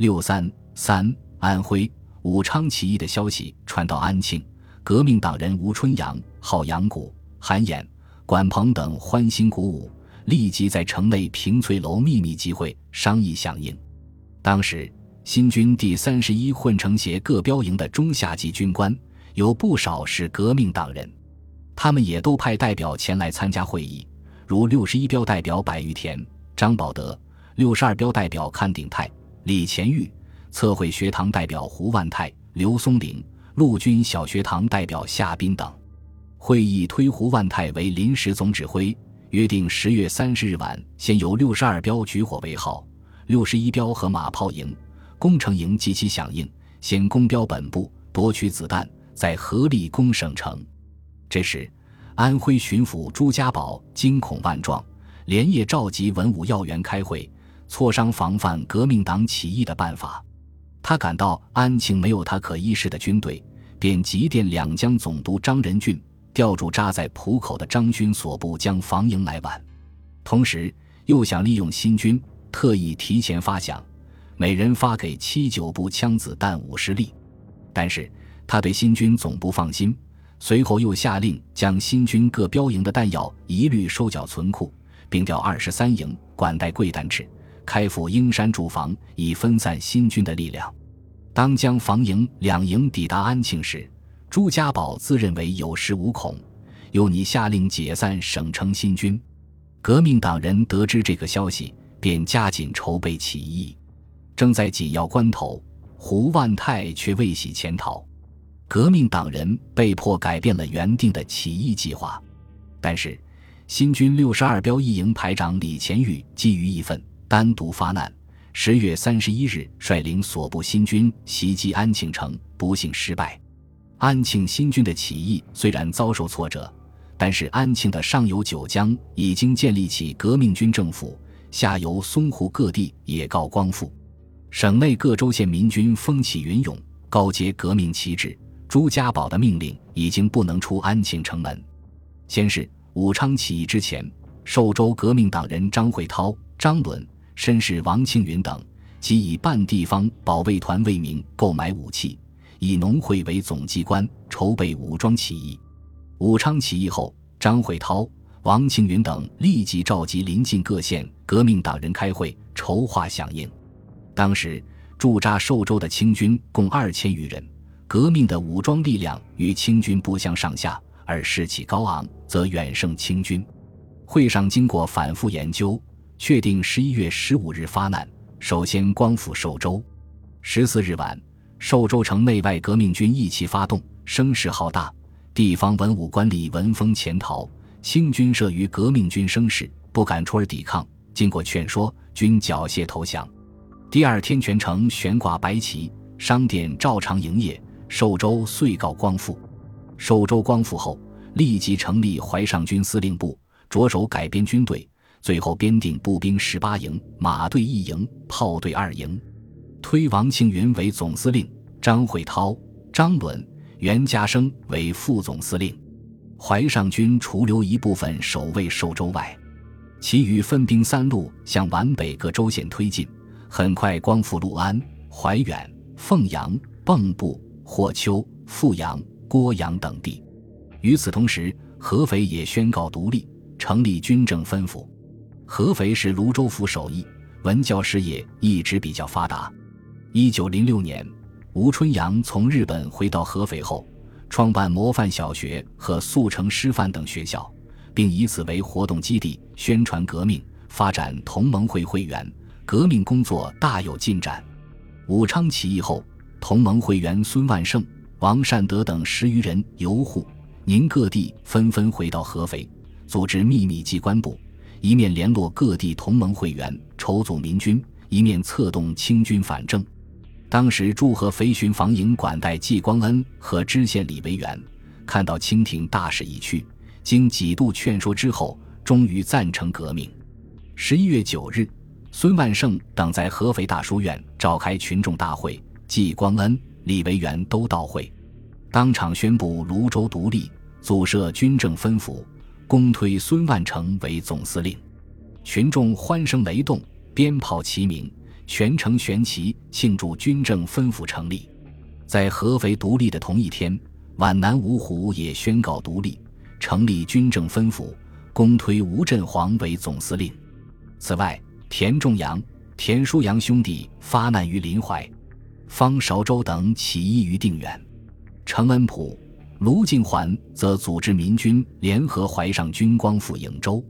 六三三，安徽武昌起义的消息传到安庆，革命党人吴春阳、郝阳谷、韩衍、管鹏等欢欣鼓舞，立即在城内平翠楼秘密集会商议响应。当时，新军第三十一混成协各标营的中下级军官有不少是革命党人，他们也都派代表前来参加会议，如六十一标代表柏玉田、张保德，六十二标代表康鼎泰。李乾玉，测绘学堂代表胡万泰、刘松龄，陆军小学堂代表夏斌等。会议推胡万泰为临时总指挥，约定十月三十日晚先由六十二标举火为号，六十一标和马炮营、工程营及其响应，先攻标本部，夺取子弹，再合力攻省城。这时，安徽巡抚朱家宝惊恐万状，连夜召集文武要员开会。磋商防范革命党起义的办法，他感到安庆没有他可依恃的军队，便急电两江总督张仁俊调驻扎在浦口的张军所部将防营来皖，同时又想利用新军，特意提前发饷，每人发给七九步枪子弹五十粒。但是他对新军总不放心，随后又下令将新军各标营的弹药一律收缴存库，并调二十三营管带桂丹赤。开赴英山驻防，以分散新军的力量。当将防营两营抵达安庆时，朱家宝自认为有恃无恐，又拟下令解散省城新军。革命党人得知这个消息，便加紧筹备起义。正在紧要关头，胡万泰却未喜潜逃，革命党人被迫改变了原定的起义计划。但是，新军六十二标一营排长李乾玉基于义愤。单独发难，十月三十一日率领所部新军袭击安庆城，不幸失败。安庆新军的起义虽然遭受挫折，但是安庆的上游九江已经建立起革命军政府，下游淞沪各地也告光复，省内各州县民军风起云涌，高阶革命旗帜。朱家宝的命令已经不能出安庆城门。先是武昌起义之前，寿州革命党人张会涛、张伦。绅士王庆云等，即以办地方保卫团为名购买武器，以农会为总机关筹备武装起义。武昌起义后，张会涛、王庆云等立即召集邻近各县革命党人开会筹划响应。当时驻扎寿州的清军共二千余人，革命的武装力量与清军不相上下，而士气高昂，则远胜清军。会上经过反复研究。确定十一月十五日发难，首先光复寿州。十四日晚，寿州城内外革命军一齐发动，声势浩大。地方文武官吏闻风潜逃，清军慑于革命军声势，不敢出而抵抗。经过劝说，均缴械投降。第二天，全城悬挂白旗，商店照常营业，寿州遂告光复。寿州光复后，立即成立淮上军司令部，着手改编军队。最后编定步兵十八营、马队一营、炮队二营，推王庆云为总司令，张会涛、张伦、袁家生为副总司令。淮上军除留一部分守卫寿州外，其余分兵三路向皖北各州县推进，很快光复六安、怀远、凤阳、蚌埠、霍丘、富阳、郭阳等地。与此同时，合肥也宣告独立，成立军政分府。合肥是泸州府首义，文教事业一直比较发达。一九零六年，吴春阳从日本回到合肥后，创办模范小学和速成师范等学校，并以此为活动基地，宣传革命，发展同盟会会员，革命工作大有进展。武昌起义后，同盟会员孙万盛、王善德等十余人由沪、宁各地纷纷回到合肥，组织秘密机关部。一面联络各地同盟会员，筹组民军；一面策动清军反正。当时驻合肥巡防营管带季光恩和知县李维元看到清廷大势已去，经几度劝说之后，终于赞成革命。十一月九日，孙万胜等在合肥大书院召开群众大会，季光恩、李维元都到会，当场宣布泸州独立，组设军政分府。公推孙万成为总司令，群众欢声雷动，鞭炮齐鸣，全城悬旗庆祝军政分府成立。在合肥独立的同一天，皖南芜湖也宣告独立，成立军政分府，公推吴振煌为总司令。此外，田仲阳、田书阳兄弟发难于临淮，方韶周等起义于定远，程恩溥、卢敬桓则组织民军联合淮上军光复颍州。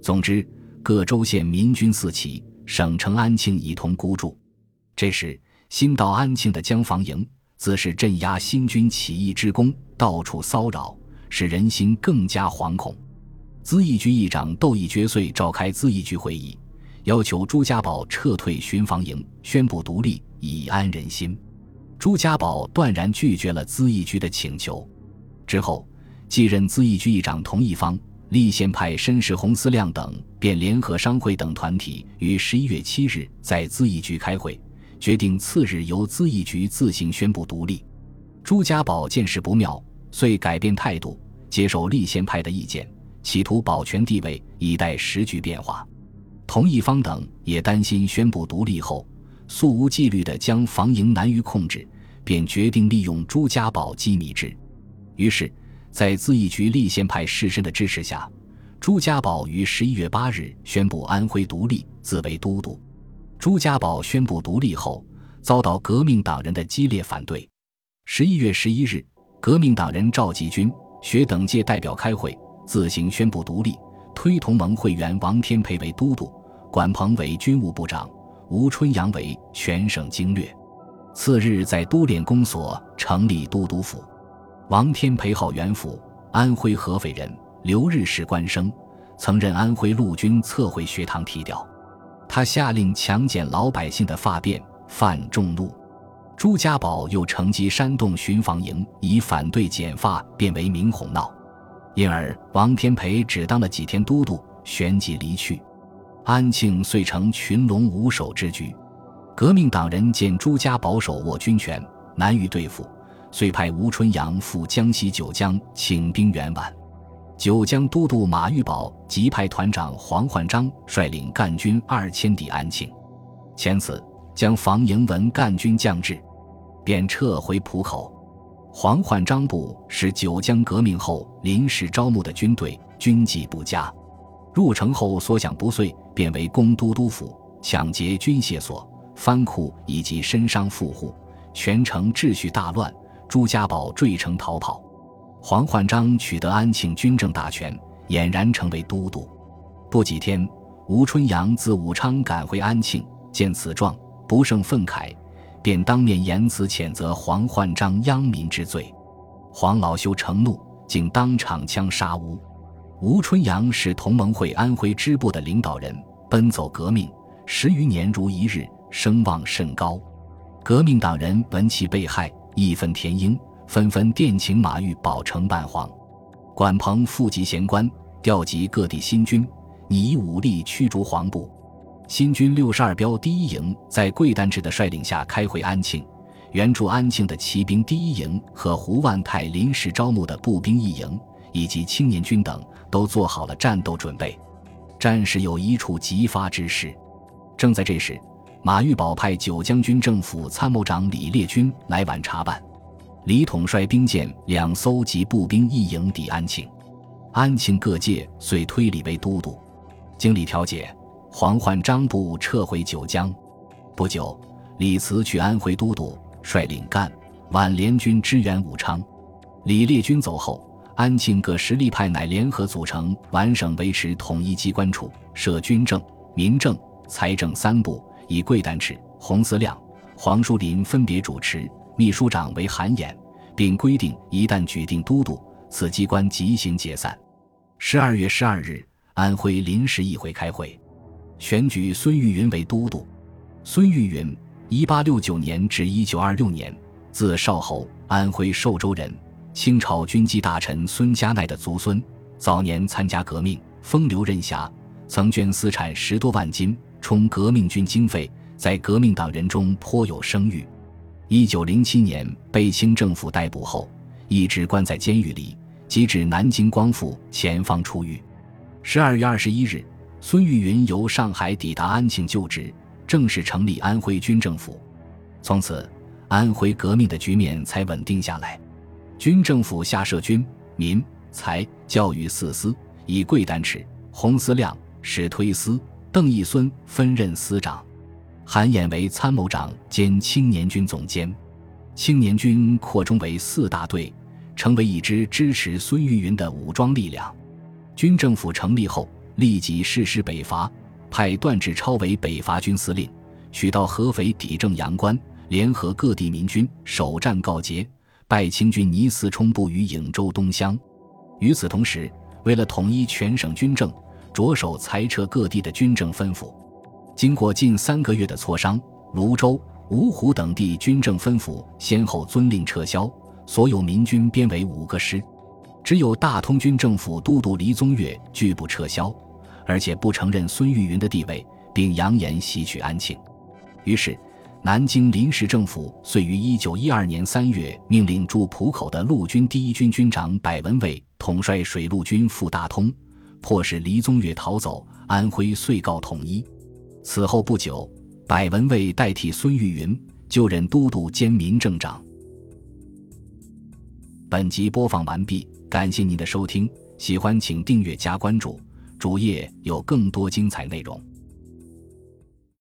总之，各州县民军四起，省城安庆一同孤注。这时，新到安庆的江防营自是镇压新军起义之功，到处骚扰，使人心更加惶恐。咨议局议长窦义决遂召开咨议局会议。要求朱家宝撤退巡防营，宣布独立，以安人心。朱家宝断然拒绝了咨议局的请求。之后，继任咨议局议长同一方、立宪派绅士洪思亮等，便联合商会等团体，于十一月七日在咨议局开会，决定次日由咨议局自行宣布独立。朱家宝见势不妙，遂改变态度，接受立宪派的意见，企图保全地位，以待时局变化。同一方等也担心宣布独立后，素无纪律的将防营难于控制，便决定利用朱家宝机密之。于是，在自义局立宪派士绅的支持下，朱家宝于十一月八日宣布安徽独立，自为都督。朱家宝宣布独立后，遭到革命党人的激烈反对。十一月十一日，革命党人赵继军、学等界代表开会，自行宣布独立，推同盟会员王天培为都督。管鹏为军务部长，吴春阳为全省经略。次日，在都练公所成立都督府。王天培号元辅，安徽合肥人，留日士官生，曾任安徽陆军测绘学堂提调。他下令强剪老百姓的发辫，犯众怒。朱家宝又乘机煽动巡防营，以反对剪发变为名哄闹，因而王天培只当了几天都督，旋即离去。安庆遂成群龙无首之局，革命党人见朱家宝手握军权，难于对付，遂派吴春阳赴江西九江请兵援皖。九江都督马玉宝即派团长黄焕章率领赣军二千抵安庆，前次将防营文赣军降至，便撤回浦口。黄焕章部是九江革命后临时招募的军队，军纪不佳。入城后所想不遂，便为攻都督府，抢劫军械所、藩库以及身商富户，全城秩序大乱。朱家宝坠城逃跑，黄焕章取得安庆军政大权，俨然成为都督。不几天，吴春阳自武昌赶回安庆，见此状，不胜愤慨，便当面言辞谴责黄焕章殃民之罪。黄老修成怒，竟当场枪杀吴。吴春阳是同盟会安徽支部的领导人，奔走革命十余年如一日，声望甚高。革命党人闻其被害，义愤填膺，纷纷电请马玉宝承办黄。管鹏复集贤官，调集各地新军，拟以武力驱逐黄部。新军六十二标第一营在桂丹志的率领下开回安庆，援助安庆的骑兵第一营和胡万泰临时招募的步兵一营。以及青年军等都做好了战斗准备，战事有一触即发之势。正在这时，马玉宝派九江军政府参谋长李烈钧来皖查办。李统率兵舰两艘及步兵一营抵安庆，安庆各界遂推李为都督。经李调解，黄焕章部撤回九江。不久，李辞去安徽都督，率领赣皖联军支援武昌。李烈钧走后。安庆各实力派乃联合组成皖省维持统一机关处，设军政、民政、财政三部，以桂丹赤、洪思亮、黄书林分别主持，秘书长为韩衍，并规定一旦举定都督，此机关即行解散。十二月十二日，安徽临时议会开会，选举孙玉云为都督。孙玉云，一八六九年至一九二六年，字少侯，安徽寿州人。清朝军机大臣孙家鼐的族孙，早年参加革命，风流任侠，曾捐私产十多万金充革命军经费，在革命党人中颇有声誉。一九零七年被清政府逮捕后，一直关在监狱里，即至南京光复前方出狱。十二月二十一日，孙玉云由上海抵达安庆就职，正式成立安徽军政府。从此，安徽革命的局面才稳定下来。军政府下设军、民、财、教育四司，以桂丹赤、洪思亮、史推思、邓义孙分任司长，韩衍为参谋长兼青年军总监。青年军扩充为四大队，成为一支支持孙玉云的武装力量。军政府成立后，立即誓师北伐，派段志超为北伐军司令，取道合肥抵正阳关，联合各地民军，首战告捷，败清军倪嗣冲部于颍州东乡。与此同时，为了统一全省军政，着手裁撤各地的军政分府。经过近三个月的磋商，泸州。芜湖等地军政分府先后遵令撤销，所有民军编为五个师，只有大通军政府都督黎宗岳拒不撤销，而且不承认孙玉云的地位，并扬言袭取安庆。于是，南京临时政府遂于一九一二年三月命令驻浦口的陆军第一军军长百文蔚统帅水陆军赴大通，迫使黎宗岳逃走，安徽遂告统一。此后不久。百文蔚代替孙玉云就任都督兼民政长。本集播放完毕，感谢您的收听，喜欢请订阅加关注，主页有更多精彩内容。